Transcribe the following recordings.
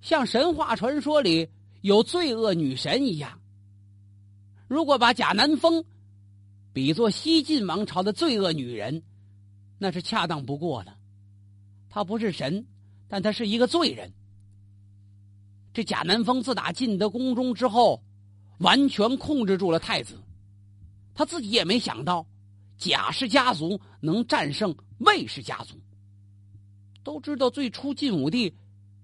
像神话传说里有罪恶女神一样。如果把贾南风比作西晋王朝的罪恶女人，那是恰当不过了。她不是神，但她是一个罪人。这贾南风自打进得宫中之后，完全控制住了太子。他自己也没想到，贾氏家族能战胜魏氏家族。都知道最初晋武帝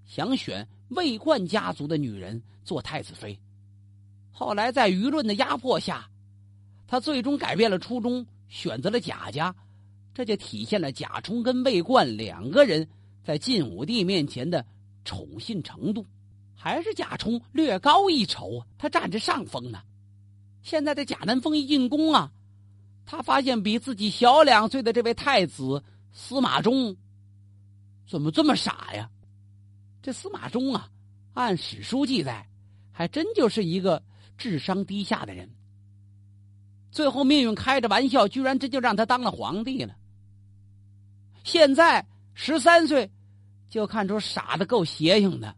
想选魏冠家族的女人做太子妃，后来在舆论的压迫下，他最终改变了初衷，选择了贾家。这就体现了贾充跟魏冠两个人在晋武帝面前的宠信程度。还是贾充略高一筹，他占着上风呢。现在的贾南风一进宫啊，他发现比自己小两岁的这位太子司马衷，怎么这么傻呀？这司马衷啊，按史书记载，还真就是一个智商低下的人。最后命运开着玩笑，居然真就让他当了皇帝了。现在十三岁，就看出傻的够邪性的。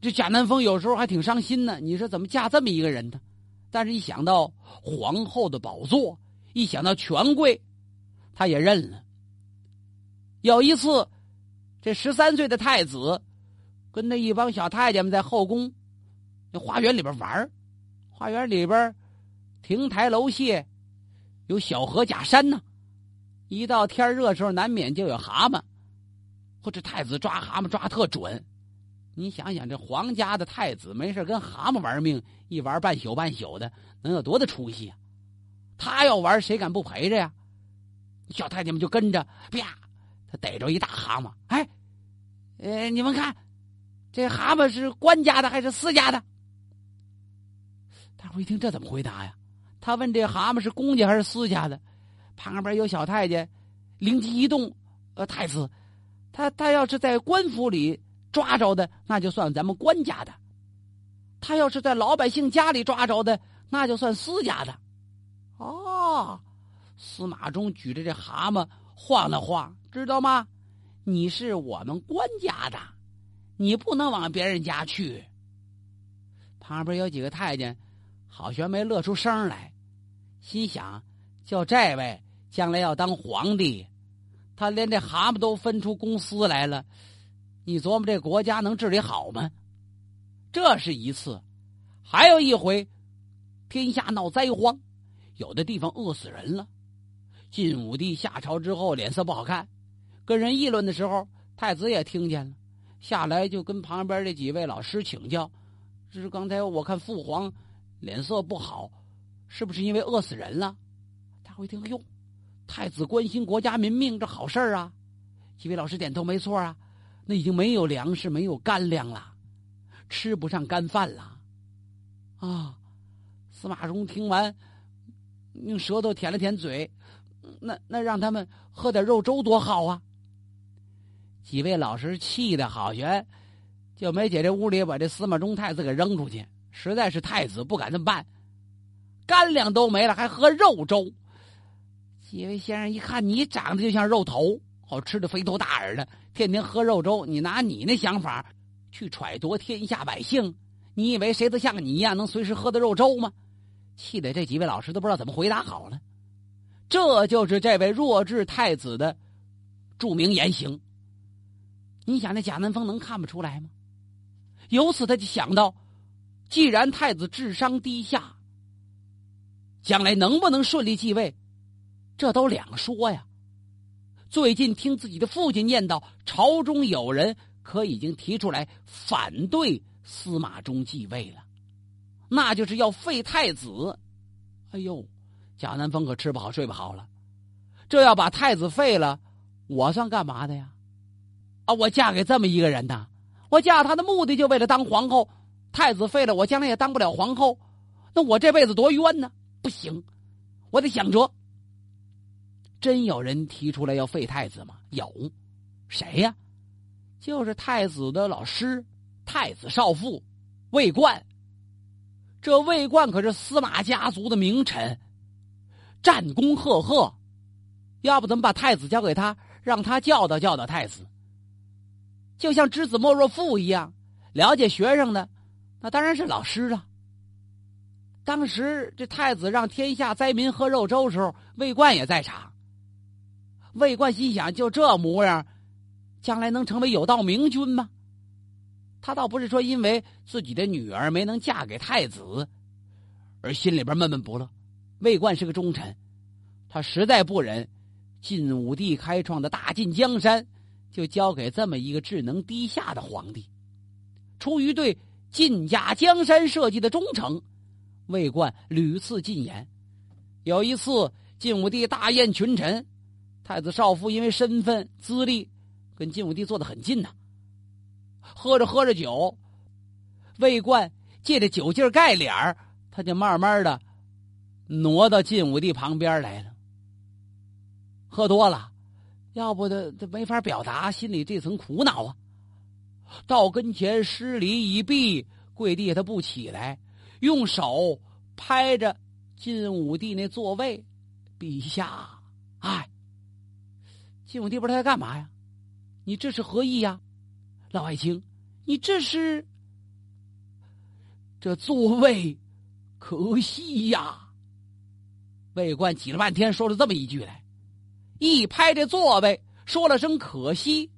这贾南风有时候还挺伤心呢。你说怎么嫁这么一个人呢？但是一想到皇后的宝座，一想到权贵，他也认了。有一次，这十三岁的太子跟那一帮小太监们在后宫那花园里边玩花园里边亭台楼榭，有小河假山呢。一到天热时候，难免就有蛤蟆，或者太子抓蛤蟆抓特准。你想想，这皇家的太子没事跟蛤蟆玩命，一玩半宿半宿的，能有多大出息啊？他要玩，谁敢不陪着呀？小太监们就跟着，啪，他逮着一大蛤蟆，哎，呃，你们看，这蛤蟆是官家的还是私家的？大伙一听，这怎么回答呀？他问这蛤蟆是公家还是私家的？旁边有小太监，灵机一动，呃，太子，他他要是在官府里。抓着的那就算咱们官家的，他要是在老百姓家里抓着的，那就算私家的。哦，司马衷举着这蛤蟆晃了晃，知道吗？你是我们官家的，你不能往别人家去。旁边有几个太监，好悬没乐出声来，心想：叫这位将来要当皇帝，他连这蛤蟆都分出公司来了。你琢磨这国家能治理好吗？这是一次，还有一回，天下闹灾荒，有的地方饿死人了。晋武帝下朝之后脸色不好看，跟人议论的时候，太子也听见了，下来就跟旁边这几位老师请教：“这是刚才我看父皇脸色不好，是不是因为饿死人了？”大伙一听，哟，太子关心国家民命，这好事啊！几位老师点头，没错啊。那已经没有粮食，没有干粮了，吃不上干饭了，啊！司马衷听完，用舌头舔了舔嘴，那那让他们喝点肉粥多好啊！几位老师气的好悬，就没姐这屋里把这司马衷太子给扔出去，实在是太子不敢这么办，干粮都没了，还喝肉粥。几位先生一看，你长得就像肉头。好吃的肥头大耳的，天天喝肉粥。你拿你那想法去揣度天下百姓，你以为谁都像你一样能随时喝的肉粥吗？气得这几位老师都不知道怎么回答好了。这就是这位弱智太子的著名言行。你想那贾南风能看不出来吗？由此他就想到，既然太子智商低下，将来能不能顺利继位，这都两说呀。最近听自己的父亲念叨，朝中有人可已经提出来反对司马衷继位了，那就是要废太子。哎呦，贾南风可吃不好睡不好了。这要把太子废了，我算干嘛的呀？啊，我嫁给这么一个人呐！我嫁他的目的就为了当皇后。太子废了，我将来也当不了皇后，那我这辈子多冤呢！不行，我得想辙。真有人提出来要废太子吗？有，谁呀？就是太子的老师，太子少傅魏冠。这魏冠可是司马家族的名臣，战功赫赫。要不怎么把太子交给他，让他教导教导太子？就像知子莫若父一样，了解学生的，那当然是老师了。当时这太子让天下灾民喝肉粥时候，魏冠也在场。魏冠心想：就这模样，将来能成为有道明君吗？他倒不是说因为自己的女儿没能嫁给太子，而心里边闷闷不乐。魏冠是个忠臣，他实在不忍晋武帝开创的大晋江山就交给这么一个智能低下的皇帝。出于对晋家江山社稷的忠诚，魏冠屡次进言。有一次，晋武帝大宴群臣，太子少傅因为身份资历跟晋武帝坐得很近呐。喝着喝着酒，魏冠借着酒劲盖脸儿，他就慢慢的挪到晋武帝旁边来了。喝多了，要不他他没法表达心里这层苦恼啊。到跟前施礼一毕，跪地他不起来，用手拍着晋武帝那座位，陛下，哎，晋武帝不知道在干嘛呀？你这是何意呀？老爱卿，你这是这座位可惜呀！魏冠挤了半天，说了这么一句来，一拍这座位，说了声可惜。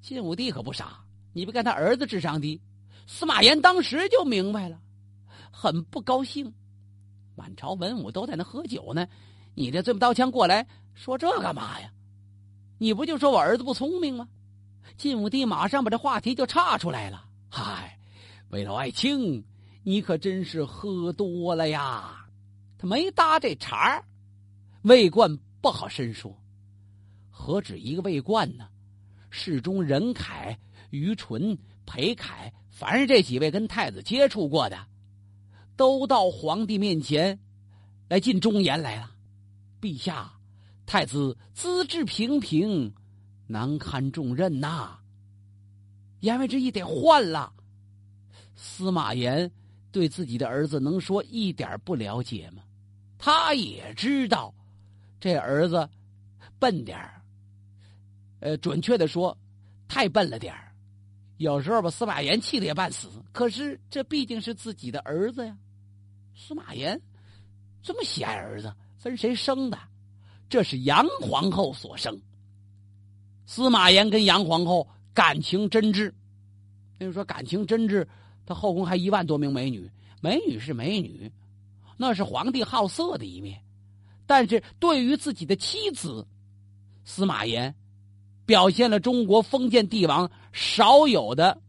晋武帝可不傻，你别看他儿子智商低，司马炎当时就明白了，很不高兴。满朝文武都在那喝酒呢，你这这么刀枪过来说这干嘛呀？你不就说我儿子不聪明吗？晋武帝马上把这话题就岔出来了。嗨，魏老爱卿，你可真是喝多了呀！他没搭这茬儿。魏冠不好深说，何止一个魏冠呢？世中任恺、于纯、裴凯，凡是这几位跟太子接触过的，都到皇帝面前来进忠言来了。陛下，太子资质平平。难堪重任呐！言外之意得换了。司马炎对自己的儿子能说一点不了解吗？他也知道这儿子笨点儿，呃，准确的说，太笨了点儿。有时候把司马炎气得也半死。可是这毕竟是自己的儿子呀。司马炎这么喜爱儿子，分谁生的？这是杨皇后所生。司马炎跟杨皇后感情真挚，那就说感情真挚，他后宫还一万多名美女，美女是美女，那是皇帝好色的一面。但是对于自己的妻子，司马炎表现了中国封建帝王少有的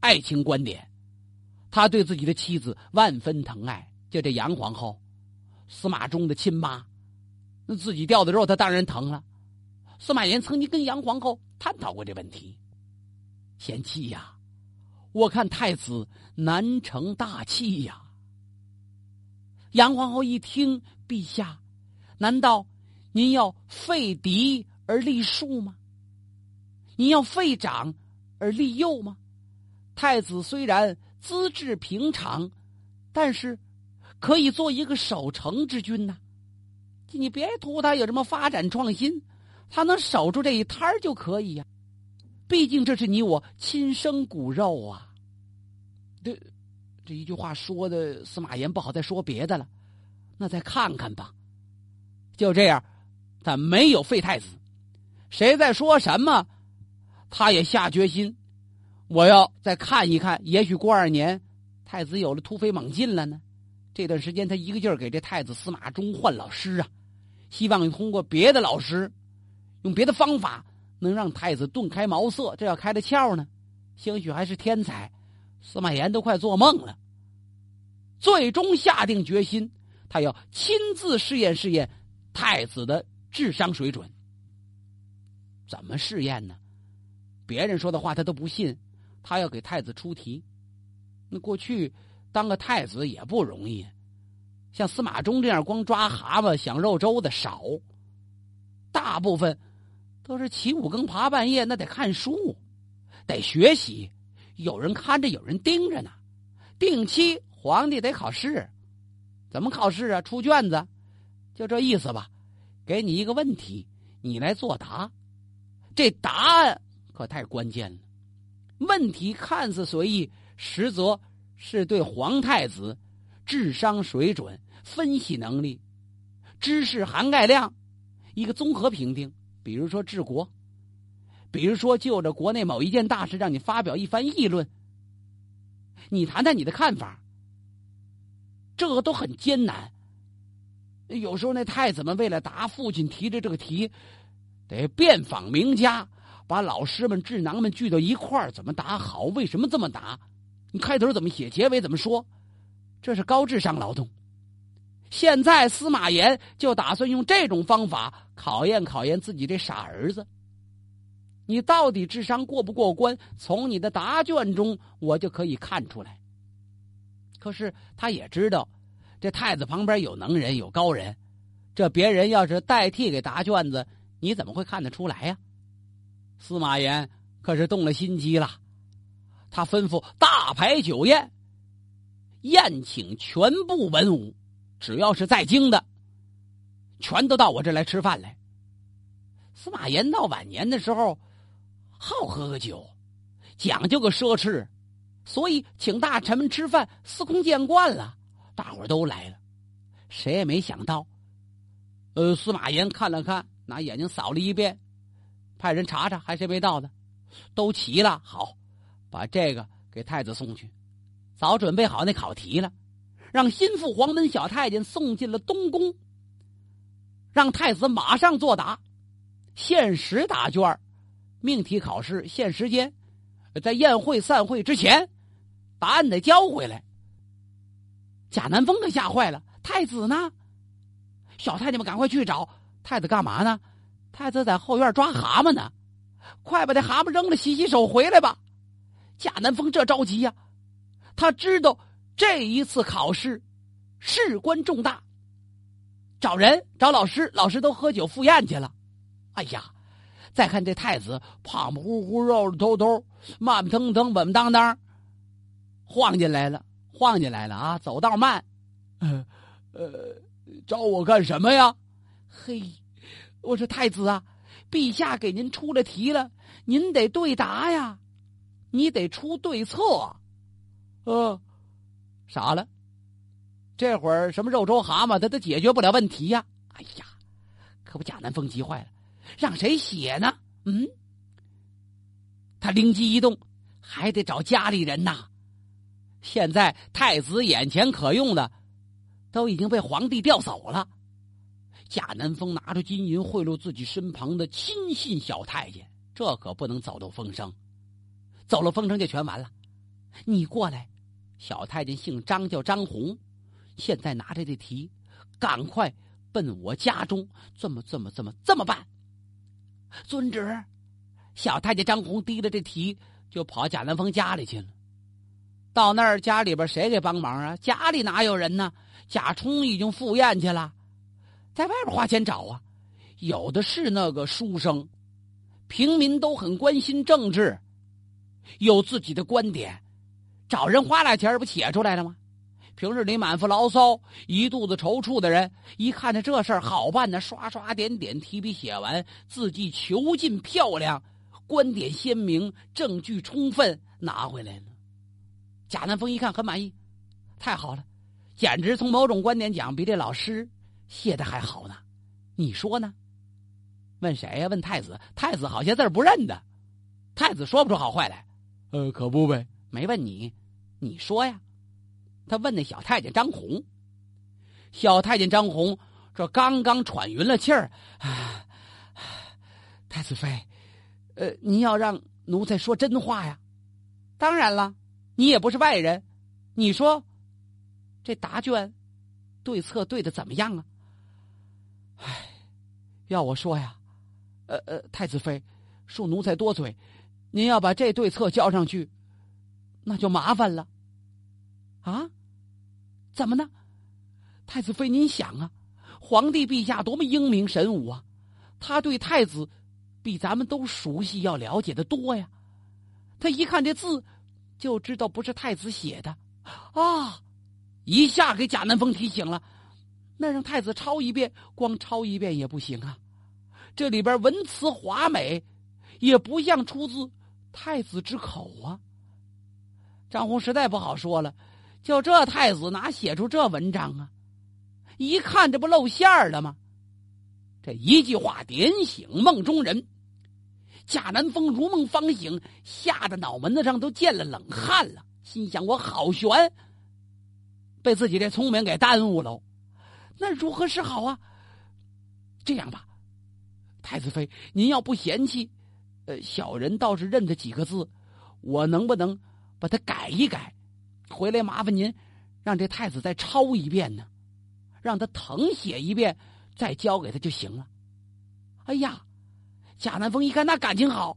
爱情观点。他对自己的妻子万分疼爱，就这杨皇后，司马衷的亲妈，那自己掉的肉，他当然疼了。司马炎曾经跟杨皇后探讨过这问题。贤妻呀，我看太子难成大器呀。杨皇后一听，陛下，难道您要废嫡而立庶吗？您要废长而立幼吗？太子虽然资质平常，但是可以做一个守成之君呐。你别图他有什么发展创新。他能守住这一摊儿就可以呀，毕竟这是你我亲生骨肉啊。这这一句话说的司马炎不好再说别的了，那再看看吧。就这样，他没有废太子。谁在说什么，他也下决心，我要再看一看。也许过二年，太子有了突飞猛进了呢。这段时间，他一个劲儿给这太子司马衷换老师啊，希望通过别的老师。用别的方法能让太子顿开茅塞，这要开的窍呢，兴许还是天才。司马炎都快做梦了，最终下定决心，他要亲自试验试验太子的智商水准。怎么试验呢？别人说的话他都不信，他要给太子出题。那过去当个太子也不容易，像司马衷这样光抓蛤蟆享肉粥的少，大部分。都是起五更爬半夜，那得看书，得学习，有人看着，有人盯着呢。定期皇帝得考试，怎么考试啊？出卷子，就这意思吧。给你一个问题，你来作答。这答案可太关键了。问题看似随意，实则是对皇太子智商水准、分析能力、知识涵盖量一个综合评定。比如说治国，比如说就着国内某一件大事让你发表一番议论，你谈谈你的看法。这个都很艰难。有时候那太子们为了答父亲提的这个题，得遍访名家。把老师们、智囊们聚到一块儿，怎么答好？为什么这么答？你开头怎么写？结尾怎么说？这是高智商劳动。现在司马炎就打算用这种方法考验考验自己这傻儿子。你到底智商过不过关？从你的答卷中我就可以看出来。可是他也知道，这太子旁边有能人，有高人。这别人要是代替给答卷子，你怎么会看得出来呀？司马炎可是动了心机了，他吩咐大排酒宴，宴请全部文武，只要是在京的，全都到我这来吃饭来。司马炎到晚年的时候，好喝个酒，讲究个奢侈，所以请大臣们吃饭司空见惯了，大伙都来了。谁也没想到，呃，司马炎看了看，拿眼睛扫了一遍。派人查查，还谁没到呢？都齐了，好，把这个给太子送去。早准备好那考题了，让心腹黄门小太监送进了东宫，让太子马上作答。限时答卷，命题考试限时间，在宴会散会之前，答案得交回来。贾南风可吓坏了，太子呢？小太监们赶快去找太子，干嘛呢？太子在后院抓蛤蟆呢，快把那蛤蟆扔了，洗洗手回来吧。贾南风这着急呀，他知道这一次考试事关重大，找人找老师，老师都喝酒赴宴去了。哎呀，再看这太子胖胖乎乎、肉肉头头、慢慢腾腾、稳稳当当，晃进来了，晃进来了啊！走道慢，呃，呃，找我干什么呀？嘿。我说太子啊，陛下给您出了题了，您得对答呀，你得出对策。呃，傻了，这会儿什么肉粥蛤蟆，他都解决不了问题呀。哎呀，可不，贾南风急坏了，让谁写呢？嗯，他灵机一动，还得找家里人呐。现在太子眼前可用的，都已经被皇帝调走了。贾南风拿出金银贿赂自己身旁的亲信小太监，这可不能走漏风声，走了风声就全完了。你过来，小太监姓张，叫张红，现在拿着这题，赶快奔我家中，这么这么这么这么办。遵旨。小太监张红提着这题就跑贾南风家里去了。到那儿，家里边谁给帮忙啊？家里哪有人呢？贾充已经赴宴去了。在外边花钱找啊，有的是那个书生，平民都很关心政治，有自己的观点，找人花俩钱不写出来了吗？平日里满腹牢骚、一肚子踌躇的人，一看着这事儿好办呢，刷刷点点提笔写完，字迹遒劲漂亮，观点鲜明，证据充分，拿回来了。贾南风一看很满意，太好了，简直从某种观点讲，比这老师。写的还好呢，你说呢？问谁呀？问太子。太子好些字不认得，太子说不出好坏来。呃，可不呗。没问你，你说呀？他问那小太监张红。小太监张红这刚刚喘匀了气儿啊，太子妃，呃，您要让奴才说真话呀？当然了，你也不是外人，你说这答卷对策对的怎么样啊？要我说呀，呃呃，太子妃，恕奴才多嘴，您要把这对策交上去，那就麻烦了。啊？怎么呢？太子妃，您想啊，皇帝陛下多么英明神武啊，他对太子比咱们都熟悉，要了解的多呀。他一看这字，就知道不是太子写的啊，一下给贾南风提醒了。那让太子抄一遍，光抄一遍也不行啊！这里边文辞华美，也不像出自太子之口啊！张宏实在不好说了，就这太子哪写出这文章啊？一看这不露馅了吗？这一句话点醒梦中人，贾南风如梦方醒，吓得脑门子上都见了冷汗了，心想：我好悬，被自己这聪明给耽误了，那如何是好啊？这样吧，太子妃，您要不嫌弃，呃，小人倒是认得几个字，我能不能把它改一改？回来麻烦您，让这太子再抄一遍呢，让他誊写一遍。再交给他就行了。哎呀，贾南风一看那感情好，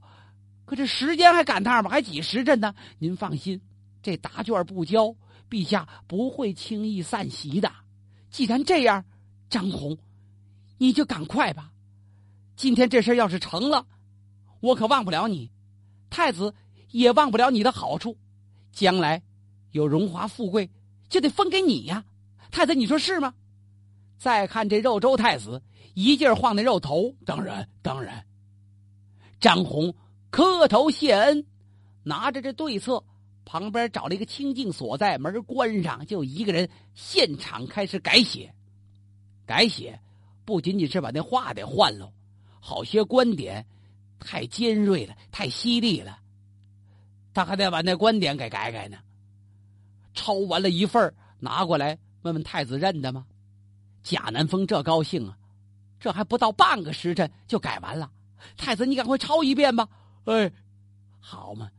可这时间还赶趟吧，还几时辰呢？您放心，这答卷不交，陛下不会轻易散席的。既然这样，张宏，你就赶快吧。今天这事要是成了，我可忘不了你，太子也忘不了你的好处。将来有荣华富贵，就得分给你呀。太子，你说是吗？再看这肉周太子，一劲儿晃那肉头。当然，当然。张宏磕头谢恩，拿着这对策，旁边找了一个清静所在，门关上，就一个人现场开始改写。改写不仅仅是把那话得换了，好些观点太尖锐了，太犀利了，他还得把那观点给改改呢。抄完了一份拿过来问问太子认得吗？贾南风这高兴啊，这还不到半个时辰就改完了。太子，你赶快抄一遍吧。哎，好嘛，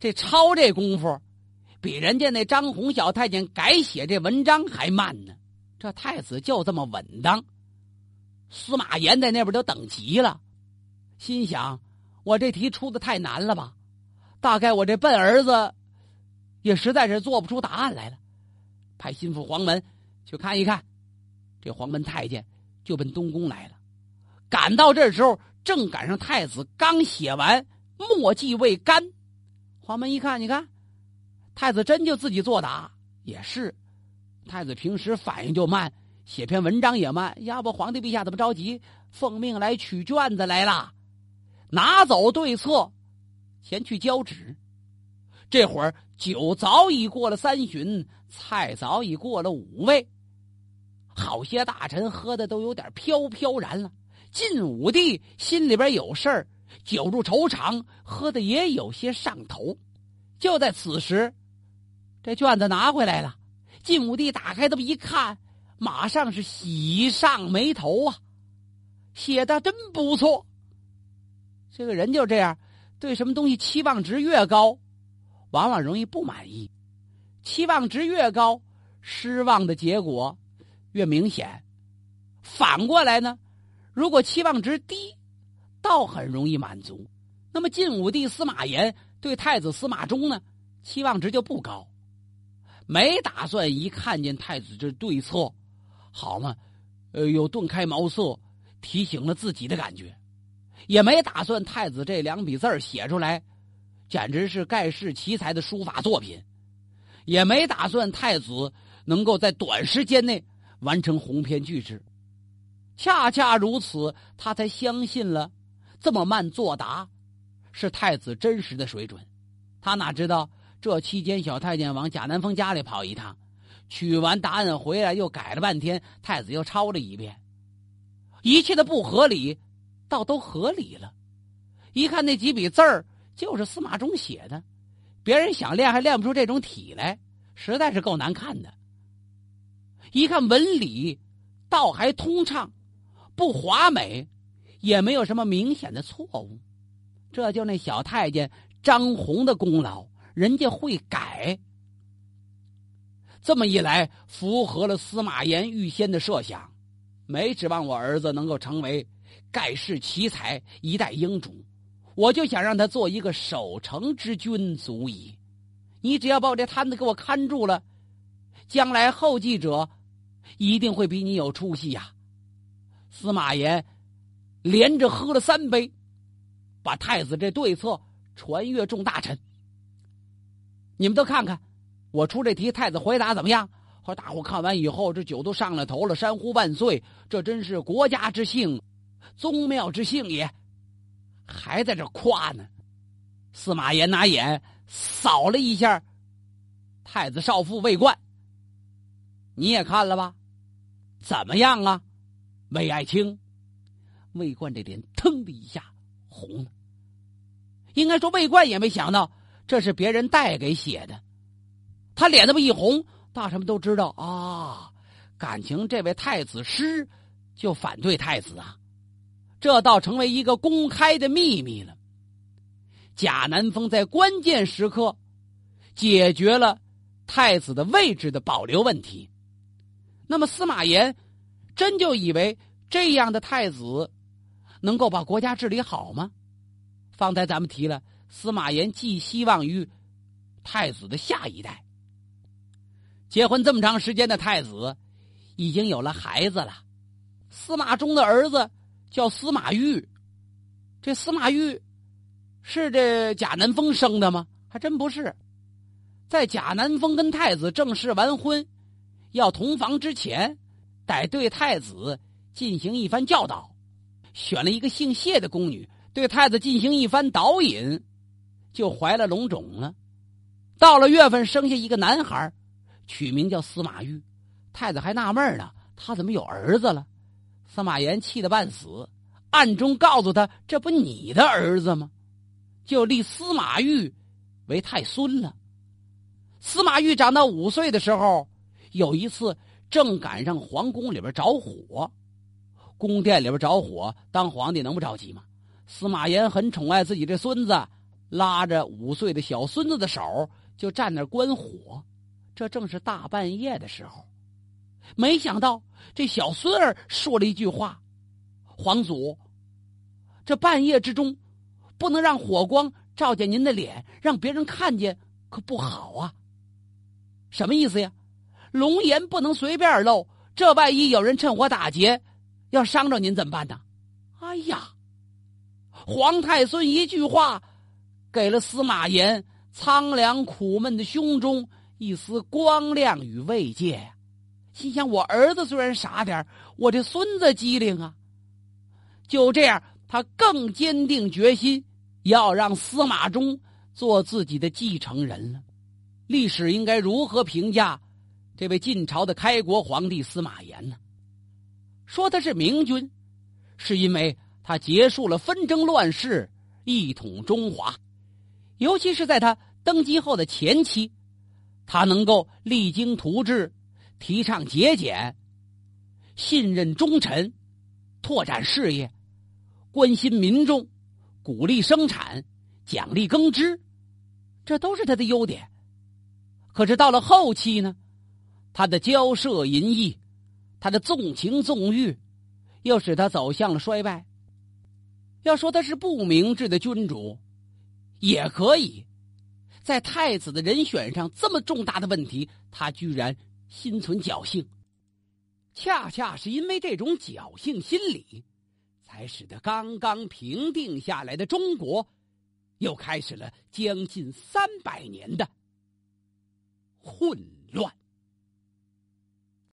这抄这功夫，比人家那张宏小太监改写这文章还慢呢。这太子就这么稳当。司马炎在那边都等急了，心想：我这题出的太难了吧？大概我这笨儿子也实在是做不出答案来了。派心腹黄门去看一看。这黄门太监就奔东宫来了，赶到这时候，正赶上太子刚写完墨迹未干。黄门一看，你看，太子真就自己作答，也是。太子平时反应就慢，写篇文章也慢。要不皇帝陛下怎么着急，奉命来取卷子来了？拿走对策，前去交旨。这会儿酒早已过了三巡，菜早已过了五味。好些大臣喝的都有点飘飘然了，晋武帝心里边有事儿，酒入愁肠，喝的也有些上头。就在此时，这卷子拿回来了，晋武帝打开这么一看，马上是喜上眉头啊，写的真不错。这个人就这样，对什么东西期望值越高，往往容易不满意；期望值越高，失望的结果。越明显，反过来呢，如果期望值低，倒很容易满足。那么晋武帝司马炎对太子司马衷呢，期望值就不高，没打算一看见太子这对策，好嘛，呃，有顿开茅塞，提醒了自己的感觉，也没打算太子这两笔字写出来，简直是盖世奇才的书法作品，也没打算太子能够在短时间内。完成鸿篇巨制，恰恰如此，他才相信了这么慢作答是太子真实的水准。他哪知道这期间小太监往贾南风家里跑一趟，取完答案回来又改了半天，太子又抄了一遍，一切的不合理，倒都合理了。一看那几笔字儿就是司马衷写的，别人想练还练不出这种体来，实在是够难看的。一看文理，倒还通畅，不华美，也没有什么明显的错误。这就那小太监张宏的功劳，人家会改。这么一来，符合了司马炎预先的设想，没指望我儿子能够成为盖世奇才、一代英主，我就想让他做一个守成之君足矣。你只要把我这摊子给我看住了，将来后继者。一定会比你有出息呀！司马炎连着喝了三杯，把太子这对策传阅众大臣。你们都看看，我出这题，太子回答怎么样？和大伙看完以后，这酒都上了头了，山呼万岁！这真是国家之幸，宗庙之幸也，还在这夸呢。司马炎拿眼扫了一下太子少傅魏冠，你也看了吧？怎么样啊，魏爱卿？魏冠这脸腾的一下红了。应该说，魏冠也没想到这是别人代给写的。他脸那么一红，大臣们都知道啊，感情这位太子师就反对太子啊，这倒成为一个公开的秘密了。贾南风在关键时刻解决了太子的位置的保留问题。那么司马炎真就以为这样的太子能够把国家治理好吗？方才咱们提了，司马炎寄希望于太子的下一代。结婚这么长时间的太子已经有了孩子了，司马衷的儿子叫司马昱，这司马昱。是这贾南风生的吗？还真不是，在贾南风跟太子正式完婚，要同房之前，得对太子进行一番教导，选了一个姓谢的宫女，对太子进行一番导引，就怀了龙种了。到了月份，生下一个男孩，取名叫司马昱。太子还纳闷呢，他怎么有儿子了？司马炎气得半死，暗中告诉他：“这不你的儿子吗？”就立司马懿为太孙了。司马懿长到五岁的时候，有一次正赶上皇宫里边着火，宫殿里边着火，当皇帝能不着急吗？司马炎很宠爱自己这孙子，拉着五岁的小孙子的手就站那观火。这正是大半夜的时候，没想到这小孙儿说了一句话：“皇祖，这半夜之中。”不能让火光照见您的脸，让别人看见可不好啊。什么意思呀？龙颜不能随便露，这万一有人趁火打劫，要伤着您怎么办呢？哎呀，皇太孙一句话，给了司马炎苍凉苦闷的胸中一丝光亮与慰藉。心想：我儿子虽然傻点我这孙子机灵啊。就这样，他更坚定决心。要让司马衷做自己的继承人了，历史应该如何评价这位晋朝的开国皇帝司马炎呢？说他是明君，是因为他结束了纷争乱世，一统中华。尤其是在他登基后的前期，他能够励精图治，提倡节俭，信任忠臣，拓展事业，关心民众。鼓励生产，奖励耕织，这都是他的优点。可是到了后期呢，他的骄奢淫逸，他的纵情纵欲，又使他走向了衰败。要说他是不明智的君主，也可以。在太子的人选上，这么重大的问题，他居然心存侥幸。恰恰是因为这种侥幸心理。才使得刚刚平定下来的中国，又开始了将近三百年的混乱。